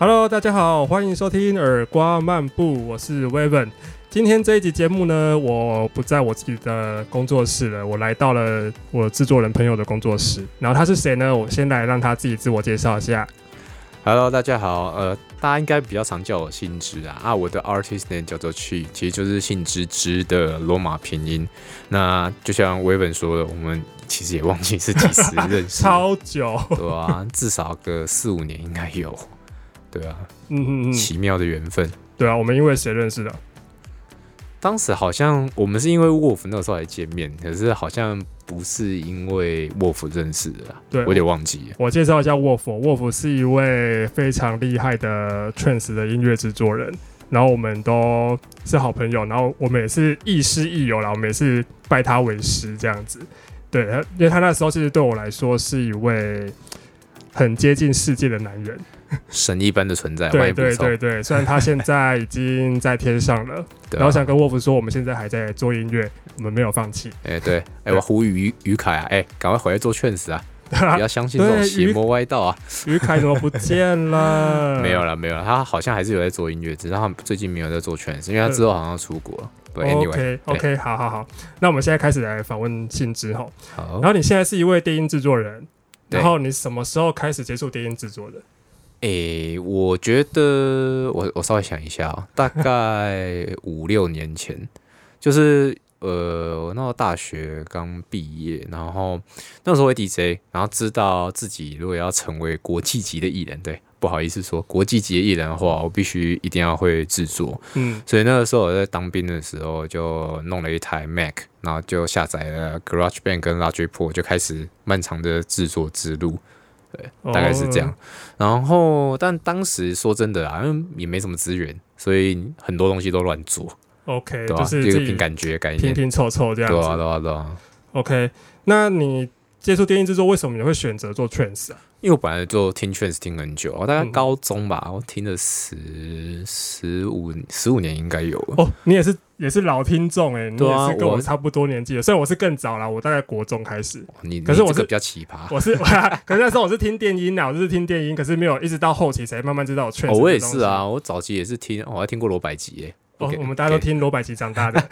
Hello，大家好，欢迎收听耳瓜漫步，我是 Weven。今天这一集节目呢，我不在我自己的工作室了，我来到了我制作人朋友的工作室。然后他是谁呢？我先来让他自己自我介绍一下。Hello，大家好，呃，大家应该比较常叫我信之啊，啊，我的 artist name 叫做 Chi，其实就是信之之的罗马拼音。那就像维本说的，我们其实也忘记是几时认识，超久，对啊，至少个四五年应该有，对啊，嗯嗯嗯，奇妙的缘分。对啊，我们因为谁认识的？当时好像我们是因为 Wolf 那个时候来见面，可是好像不是因为 Wolf 认识的啦，对我有点忘记了。我介绍一下 Wolf，Wolf 是一位非常厉害的 trance 的音乐制作人，然后我们都是好朋友，然后我们也是亦师亦友啦，我们也是拜他为师这样子。对，他因为他那时候其实对我来说是一位很接近世界的男人。神一般的存在，对对对对，虽然他现在已经在天上了，然后想跟 Wolf 说，我们现在还在做音乐，我们没有放弃。哎、对，哎、我呼吁于于凯啊，哎、赶快回来做劝死啊，不要相信这种邪魔歪道啊！于凯怎么不见了？没有了，没有了，他好像还是有在做音乐，只是他最近没有在做劝死，因为他之后好像要出国了。对，anyway，OK OK，好好好，那我们现在开始来访问信之哈。好然，后你现在是一位电音制作人，对然后你什么时候开始接触电音制作的？诶、我觉得我我稍微想一下哦，大概五六年前，就是呃，我那时候大学刚毕业，然后那时候会 DJ，然后知道自己如果要成为国际级的艺人，对，不好意思说国际级的艺人的话，我必须一定要会制作，嗯，所以那个时候我在当兵的时候就弄了一台 Mac，然后就下载了 GarageBand 跟 Logic Pro，就开始漫长的制作之路。对，大概是这样。哦然后，但当时说真的啊，因为也没什么资源，所以很多东西都乱做，OK，对吧、就是这个凭感觉概念，拼拼凑凑这样对啊，对啊，对啊。OK，那你接触电音制作，为什么你会选择做 trance 啊？因为我本来就听 trance 听很久，我大概嗯高中吧，我听了十十五十五年应该有了。哦，你也是也是老听众哎，啊也是跟我我差不多年纪的，虽然我是更早啦，我大概国中开始。你可是我是比较奇葩。我是，可是那时候我是听电音啊，我就是听电音，可是没有一直到后期才慢慢知道有 trance 哦，我也是啊，我早期也是听，我还听过罗百吉耶。哦 OK，我们大家都听罗百吉长大的，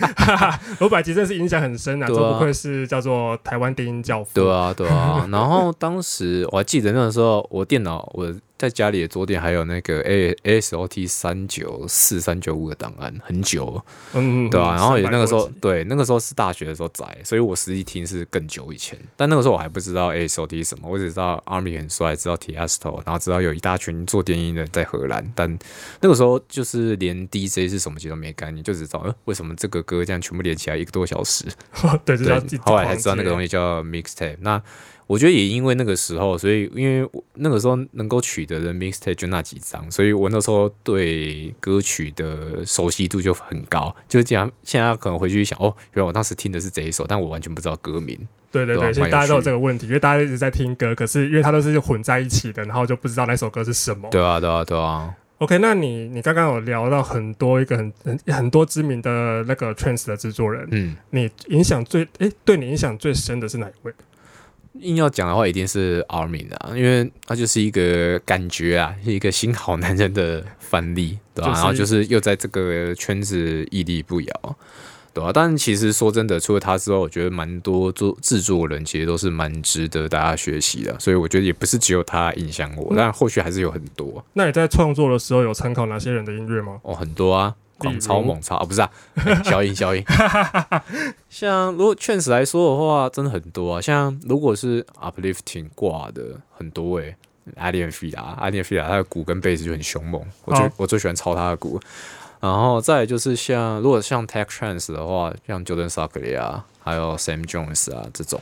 罗百吉真是影响很深啊这不愧是叫做台湾电音教父。对啊，对啊。然后当时我还记得那个时候，我电脑我在家里的桌垫还有那个 A S O T 三九四三九五的档案，很久，嗯，嗯，对啊。然后也那个时候，对，那个时候是大学的时候载，所以我实际听是更久以前。但那个时候我还不知道 A S O T 是什么，我只知道 Army 很帅，知道 Tiesto，然后知道有一大群做电音的在荷兰。但那个时候就是连 DJ 是什么其实都没概念，就只知道呃为什么这个歌这样全部连起来一个多小时。对，就是要对，后来才知道那个东西。西叫 mixtape。那我觉得也因为那个时候，所以因为我那个时候能够取得的 mixtape 就那几张，所以我那时候对歌曲的熟悉度就很高。就是这样，现在可能回去想，哦，原来我当时听的是这一首，但我完全不知道歌名。对对对，对啊其实大家都有这个问题，因为大家一直在听歌，可是因为它都是混在一起的，然后就不知道那首歌是什么。对啊，对啊，对啊。OK，那你你刚刚有聊到很多一个很很很多知名的那个 trance 的制作人，嗯，你影响最诶，对你影响最深的是哪一位？硬要讲的话，一定是 Armin 啊，因为他就是一个感觉啊，是一个新好男人的范例，对吧、就是然后就是又在这个圈子屹立不摇，对吧、但其实说真的，除了他之外，我觉得蛮多做制作人其实都是蛮值得大家学习的，所以我觉得也不是只有他影响我，嗯但后续还是有很多那你在创作的时候有参考哪些人的音乐吗？哦，很多啊。狂超猛超啊，不是啊，消音消音。像如果劝死来说的话，真的很多啊。像如果是 uplifting 挂的很多诶、阿莲菲拉，阿莲菲拉他的鼓跟贝斯就很凶猛，我最、好我最喜欢抄他的鼓。然后再就是像如果像 Tech Trance 的话，像 Jordan s a k l y 啊，还有 Sam Jones 啊这种，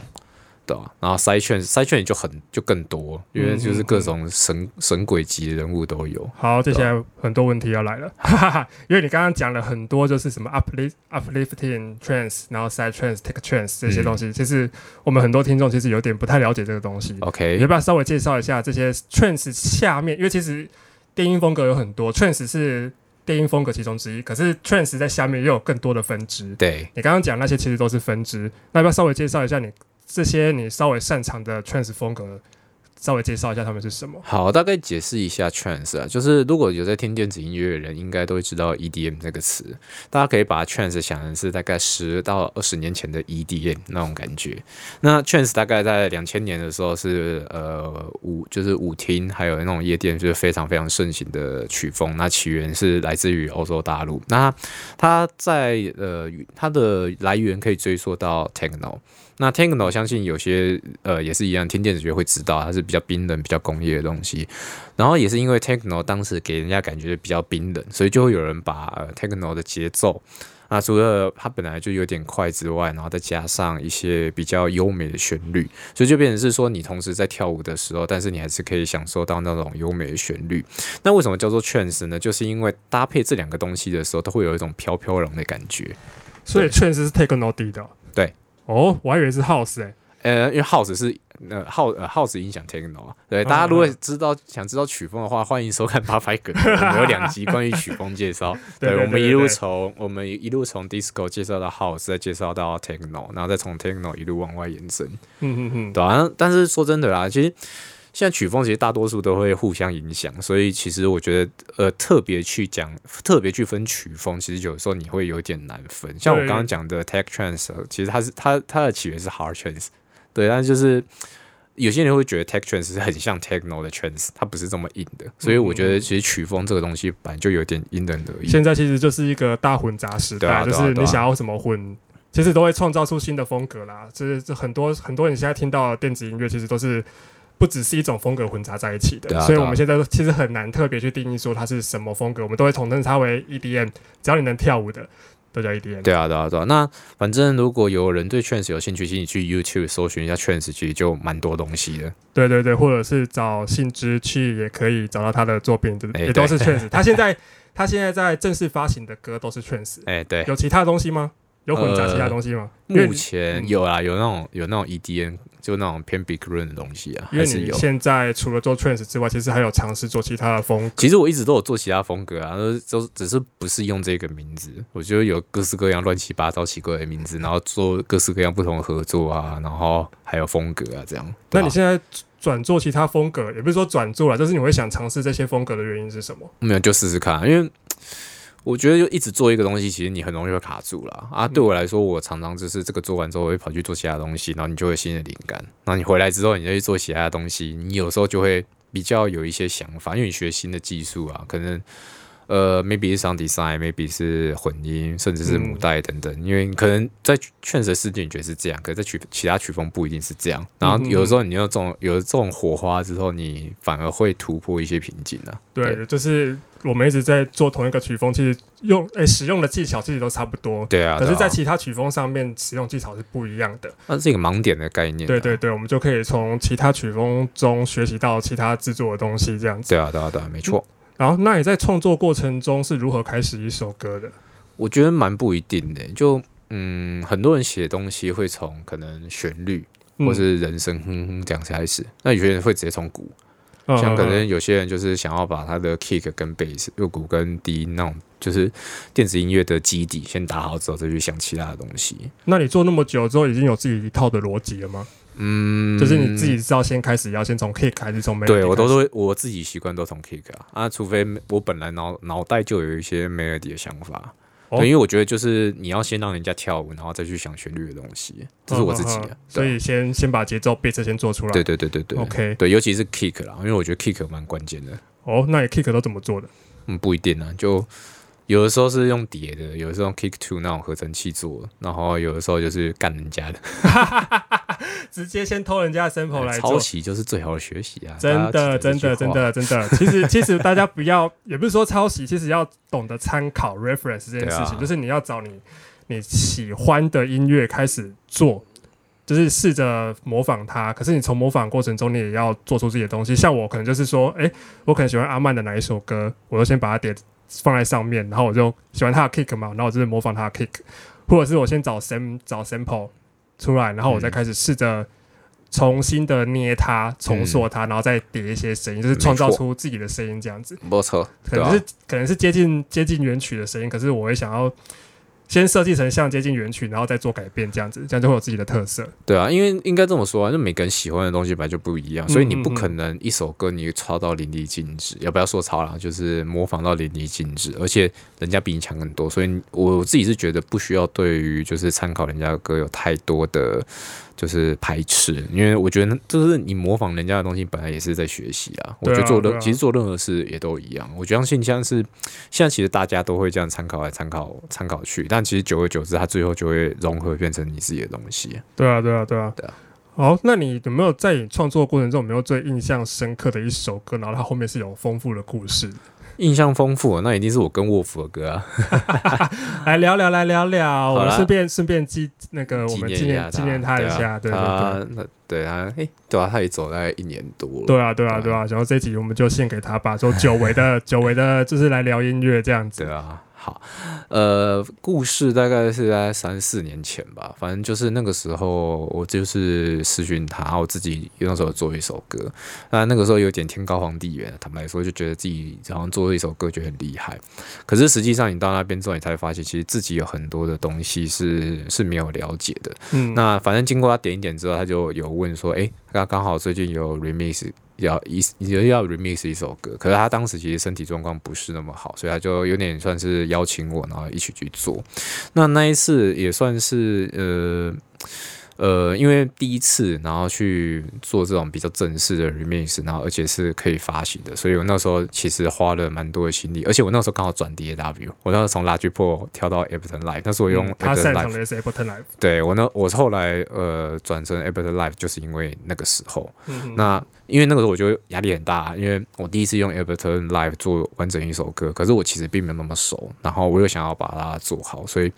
对吧、然后 Side Trance Side Trance 就很就更多，因为就是各种神神鬼级的人物都有。好，接下来很多问题要来了，哈哈哈，因为你刚刚讲了很多，就是什么 uplift uplifting trance，然后 side trance take trance 这些东西，其实我们很多听众其实有点不太了解这个东西。OK，要不要稍微介绍一下这些 trance 下面？因为其实电音风格有很多，trance 是电音风格其中之一，可是 trance 在下面又有更多的分支。对，你刚刚讲那些其实都是分支，那要不要稍微介绍一下你这些你稍微擅长的 trance 风格稍微介绍一下他们是什么？好，大概解释一下 trance 啊，就是如果有在听电子音乐的人，应该都会知道 EDM 这个词。大家可以把 trance 想成是大概十到二十年前的 EDM 那种感觉。那 trance 大概在两千年的时候是呃舞就是舞厅还有那种夜店就是非常非常盛行的曲风。那起源是来自于欧洲大陆。那它在呃它的来源可以追溯到 techno。那 techno 相信有些呃也是一样，听电子乐会知道它是比较冰冷、比较工业的东西。然后也是因为 techno 当时给人家感觉比较冰冷，所以就会有人把呃 techno 的节奏啊，除了它本来就有点快之外，然后再加上一些比较优美的旋律，所以就变成是说你同时在跳舞的时候，但是你还是可以享受到那种优美的旋律。那为什么叫做 trance 呢？就是因为搭配这两个东西的时候，都会有一种飘飘然的感觉。所以 trance 是 techno 底的。对。哦，我还以为是 house 哎，呃，因为 house 是呃 house 呃 house 影响 techno 啊。对，大家如果知道想知道曲风的话，欢迎收看八百梗，我们有两集关于曲风介绍。对，我们一路从我们一路从 disco 介绍到 house，再介绍到 techno，然后再从 techno 一路往外延伸。嗯嗯嗯，对啊。但是说真的啦，其实。现在曲风其实大多数都会互相影响，所以其实我觉得，呃，特别去讲，特别去分曲风，其实有时候你会有点难分。像我刚刚讲的 tech trance，其实它是它它的起源是 hard trance，对，但是就是有些人会觉得 tech trance 是很像 techno 的 trance，它不是这么硬的。所以我觉得其实曲风这个东西本来就有点因人而异。现在其实就是一个大混杂时代，就是你想要什么混，其实都会创造出新的风格啦。就是这很多很多你现在听到的电子音乐，其实都是。不只是一种风格混杂在一起的，所以我们现在其实很难特别去定义说它是什么风格，我们都会统称它为 EDM。只要你能跳舞的，都叫 EDM。对啊，对啊，对啊。那反正如果有人对 trance 有兴趣，请你去 YouTube 搜寻一下 trance，其实就蛮多东西的。对对对，或者是找信之去也可以找到他的作品，也都是 trance。他现在他现在在正式发行的歌都是 trance。哎，对。有其他东西吗？有混杂其他东西吗？目前有啊，有那种有那种 EDM。就那种偏 big run 的东西啊，因为你现在除了做 trance 之外，其实还有尝试做其他的风格。其实我一直都有做其他风格啊，都都只是不是用这个名字。我觉得有各式各样乱七八糟奇怪的名字，然后做各式各样不同的合作啊，然后还有风格啊这样。那你现在转做其他风格，也不是说转做了，就是你会想尝试这些风格的原因是什么？没有，就试试看，因为。我觉得就一直做一个东西，其实你很容易会卡住了啊。对我来说，我常常就是这个做完之后，我会跑去做其他东西，然后你就会新的灵感。然后你回来之后，你再去做其他的东西，你有时候就会比较有一些想法，因为你学新的技术啊，可能。呃，maybe 是 sound design，maybe 是混音，甚至是母带等等。因为可能在劝实世界你觉得是这样，可是在曲其他曲风不一定是这样。然后有的时候你有这种有了这种火花之后，你反而会突破一些瓶颈啊。对，就是我们一直在做同一个曲风，其实用诶使用的技巧其实都差不多。对啊。可是，在其他曲风上面使用技巧是不一样的。那是一个盲点的概念。对对对，我们就可以从其他曲风中学习到其他制作的东西，这样子。对啊，对啊，对啊，没错。然后，那你在创作过程中是如何开始一首歌的？我觉得蛮不一定的。就嗯，很多人写东西会从可能旋律或是人声哼哼这样开始，那有些人会直接从鼓，像可能有些人就是想要把他的 kick 跟 bass，又鼓跟低音那种，就是电子音乐的基底先打好之后，再去想其他的东西。那你做那么久之后，已经有自己一套的逻辑了吗？嗯，就是你自己知道先开始要先从 kick 还是从 melody？对我都是我自己习惯都从 kick 啊啊，除非我本来脑脑袋就有一些 melody 的想法，对，因为我觉得就是你要先让人家跳舞，然后再去想旋律的东西，这是我自己的，所以先先把节奏 beat 先做出来。对对对对对，OK，对，尤其是 kick 啦，因为我觉得 kick 蛮关键的。哦，那你 kick 都怎么做的？嗯，不一定啊，就。有的时候是用叠的，有的时候用 Kick Two 那种合成器做，然后有的时候就是干人家的，直接先偷人家的 sample 来抄袭，就是最好的学习啊！真的，真的，真的，真的。其实，其实大家不要，也不是说抄袭，其实要懂得参考 reference 这件事情，就是你要找你你喜欢的音乐开始做，就是试着模仿它。可是你从模仿过程中，你也要做出自己的东西。像我可能就是说，哎，我可能喜欢阿曼的哪一首歌，我就先把它点。放在上面，然后我就喜欢他的 kick 嘛，然后我就是模仿他的 kick，或者是我先找 sam 找 sample 出来，然后我再开始试着重新的捏它、重塑它，然后再叠一些声音，就是创造出自己的声音这样子。没错，可能是可能是接近接近原曲的声音，可是我会想要先设计成像接近原曲，然后再做改变，这样子，这样就会有自己的特色。对啊，因为应该这么说啊，就每个人喜欢的东西本来就不一样，所以你不可能一首歌你抄到淋漓尽致，要不要说抄啦，就是模仿到淋漓尽致，而且人家比你强很多，所以我自己是觉得不需要对于就是参考人家的歌有太多的就是排斥，因为我觉得就是你模仿人家的东西本来也是在学习啊。我觉得做任、其实做任何事也都一样，我相信像是现在其实大家都会这样参考来参考参考去，但其实久而久之，它最后就会融合变成你自己的东西。对啊，对啊，对啊，对啊。好，那你有没有在你创作过程中有没有最印象深刻的一首歌，然后它后面是有丰富的故事？印象丰富，那一定是我跟沃夫的歌啊。来聊聊，来聊聊，我们顺便顺便记那个我纪们纪念纪念他一下，对对对。他那对他，哎、对啊，他也走大概一年多了。对啊，对啊，对啊对啊，然后这集我们就献给他吧，说久违的 久违的，就是来聊音乐这样子。对啊，好，呃，故事大概是在三四年前吧，反正就是那个时候，我就是私讯他，我自己那时候做一首歌，那那个时候有点天高皇帝远，坦白说，就觉得自己好像做了一首歌，觉得很厉害。可是实际上，你到那边之后，你才会发现，其实自己有很多的东西是是没有了解的。嗯，那反正经过他点一点之后，他就有问说，诶，刚刚好最近有 remix 要一也要 remix 一首歌，可是他当时其实身体状况不是那么好，所以他就有点算是邀请我，然后一起去做。那那一次也算是呃。呃，因为第一次，然后去做这种比较正式的 remix，然后而且是可以发行的，所以我那时候其实花了蛮多的心力，而且我那时候刚好转 DAW，我那时候从 Logic Pro 跳到 Ableton Live，那时候我用嗯他擅 Live 长的是 Ableton Live。对我那，我后来呃转成 Ableton Live，就是因为那个时候。嗯那因为那个时候我就压力很大，因为我第一次用 Ableton Live 做完整一首歌，可是我其实并没有那么熟，然后我又想要把它做好，所以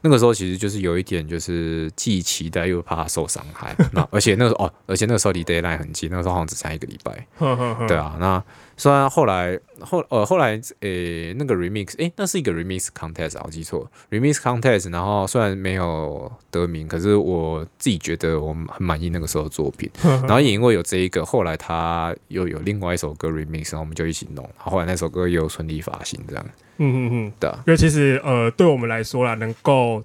那个时候其实就是有一点就是既期待又怕受伤害。那而且那个时候哦，而且那个时候离 Deadline 很近，那个时候好像只差一个礼拜。对啊，那虽然后来后呃后来诶、那个 remix 诶、那是一个 remix contest 啊，我记错。remix contest，然后虽然没有得名，可是我自己觉得我很满意那个时候的作品，然后也因为有这一个，后来他又有另外一首歌 remix，然后我们就一起弄，然后后来那首歌也有顺利发行，这样。嗯嗯嗯，对啊，因为其实呃，对我们来说啦，能够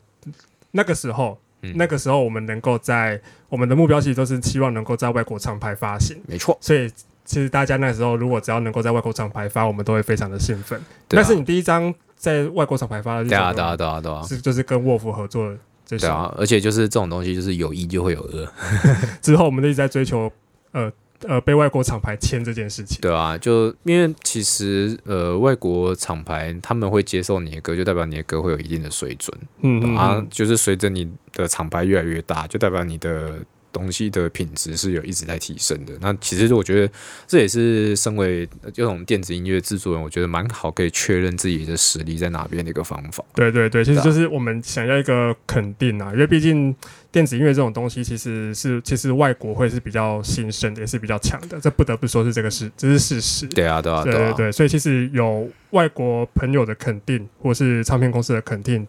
那个时候，嗯。那个时候我们能够在我们的目标其实都是希望能够在外国唱牌发行，没错，所以其实大家那时候如果只要能够在外国厂牌发，我们都会非常的兴奋。但是你第一张在外国厂牌发的这对啊，首对啊，歌，对啊，对啊，是就是跟沃夫合作的这首，对啊，而且就是这种东西，就是有一就会有二，之后我们就一直在追求呃呃被外国厂牌签这件事情。对啊，就因为其实呃外国厂牌他们会接受你的歌，就代表你的歌会有一定的水准。嗯嗯啊嗯，，就是随着你的厂牌越来越大，就代表你的东西的品质是有一直在提升的。那其实我觉得这也是身为这种电子音乐制作人，我觉得蛮好可以确认自己的实力在哪边的一个方法。对对对，其实就是我们想要一个肯定啊，因为毕竟电子音乐这种东西，其实是其实外国会是比较新生的，也是比较强的，这不得不说是这个事，这是事实。对啊，对啊，啊，对对对，所以其实有外国朋友的肯定，或是唱片公司的肯定，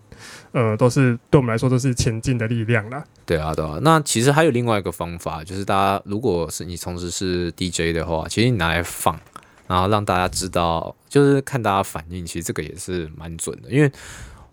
呃，都是对我们来说都是前进的力量啦。对啊，对啊。那其实还有另外一个方法，就是大家如果是你从事是 DJ 的话，其实你拿来放，然后让大家知道，就是看大家反应，其实这个也是蛮准的，因为。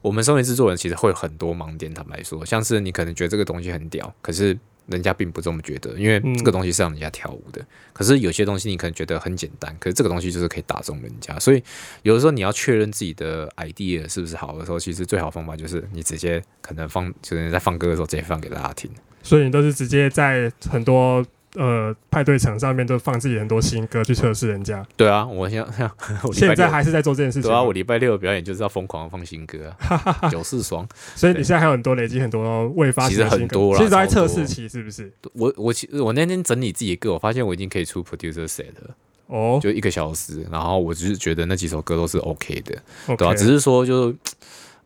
我们身为制作人，其实会有很多盲点。坦白说，像是你可能觉得这个东西很屌，可是人家并不这么觉得，因为嗯这个东西是让人家跳舞的。可是有些东西你可能觉得很简单，可是这个东西就是可以打中人家。所以有的时候你要确认自己的 idea 是不是好的时候，其实最好方法就是你直接可能放，就是在放歌的时候直接放给大家听。所以你都是直接在很多呃派对场上面都放自己很多新歌去测试人家。对啊，我现在我现在还是在做这件事情吗。对啊，我礼拜六的表演就是要疯狂的放新歌啊，九四双。所以你现在还有很多累积很多未发行的其实很多啦其实都在测试期，是不是？我我其实我那天整理自己的歌，我发现我已经可以出 producer set 了，哦，就一个小时，然后我只是觉得那几首歌都是 OK 的对啊，只是说就。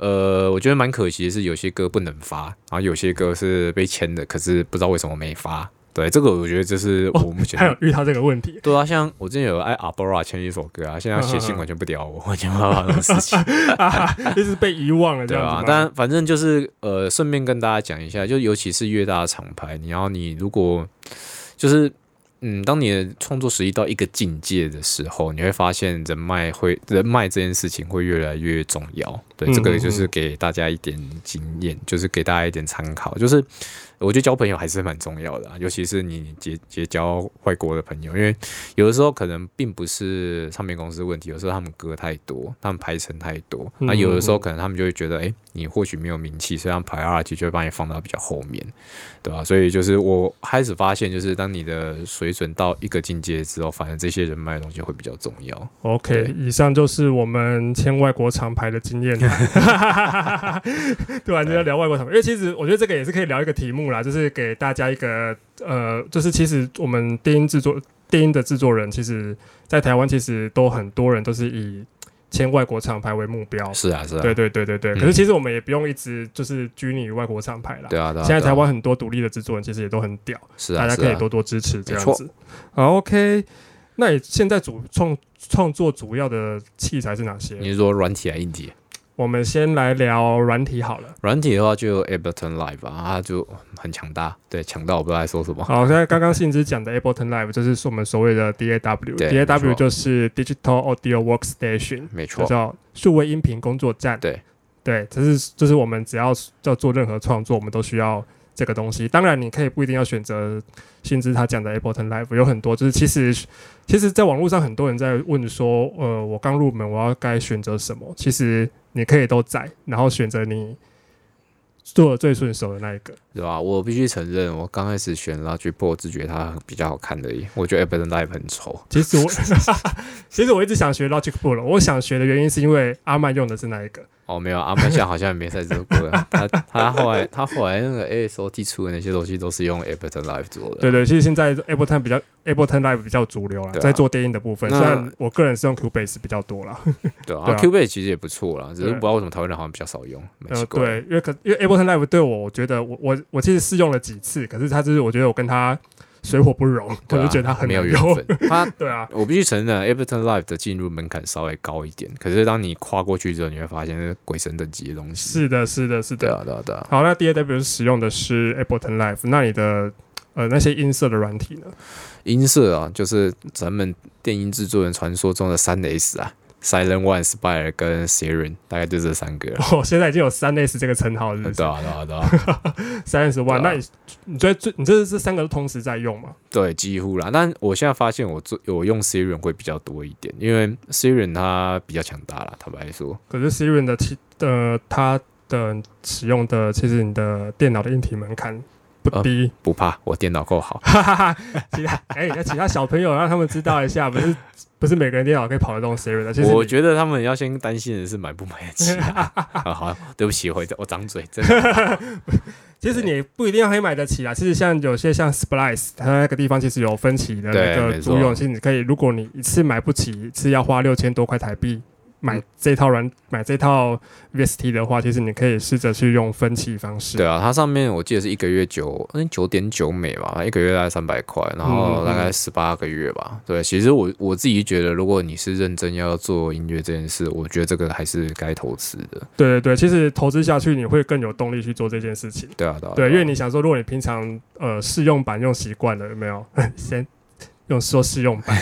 呃，我觉得蛮可惜的是，有些歌不能发，然后有些歌是被签的，可是不知道为什么没发。对，这个我觉得这是我目前、还有遇到这个问题对啊，像我之前有爱阿波拉签一首歌啊，现在写信完全不屌我，完全不知道发生什么事情。啊，就是被遗忘了这对样子吗？，啊但反正就是呃，顺便跟大家讲一下，就尤其是越大的厂牌，你要你如果就是嗯，当你的创作实力到一个境界的时候，你会发现人脉会人脉这件事情会越来越重要。对，嗯这个嗯就是给大家一点经验，就是给大家一点参考。就是我觉得交朋友还是蛮重要的、啊，尤其是你结结交外国的朋友，因为有的时候可能并不是唱片公司问题，有时候他们歌太多，他们排程太多，那、嗯有的时候嗯可能他们就会觉得，哎、你或许没有名气，所以他们 priority 就会把你放到比较后面，对吧、所以就是我开始发现，就是当你的水准到一个境界之后，反正这些人脉的东西会比较重要。OK，以上就是我们签外国厂牌的经验。突然间聊外国厂牌，因为其实我觉得这个也是可以聊一个题目啦，就是给大家一个呃，就是其实我们电音制作电音的制作人，其实在台湾其实都很多人都是以签外国厂牌为目标。是啊，是啊，对对对对对，嗯可是其实我们也不用一直就是拘泥于外国厂牌啦。对啊，对啊。现在台湾很多独立的制作人其实也都很屌，是啊，大家可以多多支持这样没子。好，OK，那你现在主创创作主要的器材是哪些？你是说软体还是硬体？我们先来聊软体好了。软体的话就 Ableton Live 啊，它就很强大，对，强到我不知道在说什么。好，现在刚刚信之讲的 Ableton Live 就是我们所谓的 DAW，DAW 就是 Digital Audio Workstation，没错，叫数位音频工作站。对对，这是就是我们只要要做任何创作，我们都需要这个东西。当然，你可以不一定要选择薪资他讲的 Ableton Live，有很多就是其实其实，在网络上很多人在问说，呃，我刚入门，我要该选择什么？其实你可以都在，然后选择你做的最顺手的那一个。对吧？我必须承认，我刚开始选 Logic Pro 只觉得它比较好看而已，我觉得 Ableton Live 很丑。其实我 其实我一直想学 Logic Pro 了，我想学的原因是因为阿曼用的是那一个。哦，没有，阿曼现在好像也没在这个，他他后来他后来那个 ASOT 出的那些东西都是用 Ableton Live 做的。对对，其实现在 Ableton 比较 Ableton Live 比较主流了，啊在做电音的部分。那虽然我个人是用 Cubase 比较多啦，对啊对啊，Cubase 其实也不错啦，只是不知道为什么台湾人好像比较少用，呃，对，因为可因为 Ableton Live 对我，我觉得我我我其实试用了几次，可是他就是我觉得我跟它水火不容，我啊就觉得他很没有。缘分。他 对啊，我必须承认，Ableton Live 的进入门槛稍微高一点，可是当你跨过去之后，你会发现那是鬼神等级的东西。是的，是的，是的。对啊，对啊，对啊。好，那 DAW 使用的是 Ableton Live，那你的呃那些音色的软体呢？音色啊，就是咱们电音制作人传说中的三 S 啊，Silent One、Spire 跟 Siren，大概就这三个了。哦，现在已经有三 S 这个称号了，是不是对？啊，对啊，对啊，三 S One，那你你觉得最你这这三个都同时在用吗？对，几乎啦。但我现在发现我最我用 Siren 会比较多一点，因为 Siren 它比较强大啦，坦白说。可是 Siri 的其呃它的使用的其实你的电脑的硬体门槛不呃低，不怕，我电脑够好。哈哈哈。其他哎，那其他小朋友让他们知道一下，不是不是每个人电脑可以跑得动 Siri 的。其实我觉得他们要先担心的是买不买得起啊。啊好，对不起，我我张嘴，真的。其实你不一定要可以买得起啊。其实像有些像 Splice，它那个地方其实有分期的那个租用，其实你可以，如果你一次买不起，一次要花六千多块台币。买嗯这套软买这套 VST 的话，其实你可以试着去用分期方式。对啊，它上面我记得是一个月九，嗯九点九美吧，一个月大概三百块，然后大概十八个月吧。对，其实我我自己觉得，如果你是认真要做音乐这件事，我觉得这个还是该投资的。对对对，其实投资下去，你会更有动力去做这件事情。对啊，对啊，对，啊因为你想说，如果你平常呃试用版用习惯了，有没有？先用说试用版，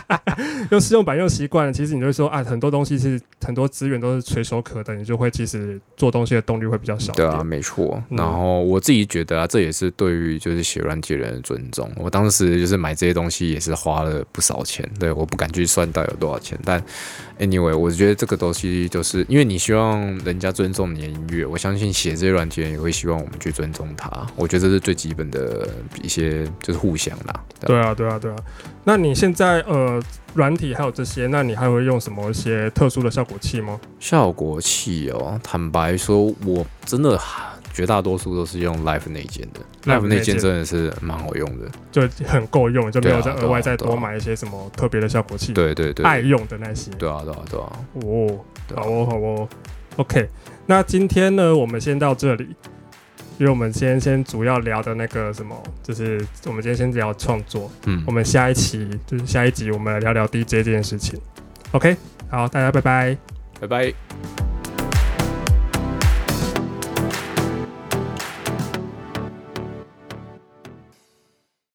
用试用版用习惯了，其实你就会说啊，很多东西是很多资源都是垂手可得，你就会其实做东西的动力会比较少。对啊，没错。嗯然后我自己觉得啊，这也是对于就是写软体人的尊重。我当时就是买这些东西也是花了不少钱，对，我不敢去算到有多少钱，但 anyway，我觉得这个东西就是因为你希望人家尊重你的音乐，我相信写这些软体人也会希望我们去尊重他。我觉得这是最基本的一些就是互相啦。对啊，对啊，对啊。那你现在呃软体还有这些，那你还会用什么一些特殊的效果器吗？效果器哦，坦白说，我真的绝大多数都是用 Live 内建的 Live，Live 内内建建真的是蛮好用的。就很够用，就没有再额外再多买一些什么特别的效果器，对对对，爱用的那些。对啊对啊对啊，哦，好哦，好哦，OK。那今天呢，我们先到这里，因为我们今天先主要聊的那个什么，就是我们今天先聊创作，嗯我，们下一期就是下一集我们来聊聊 DJ 这件事情。OK，好，大家拜拜。拜拜。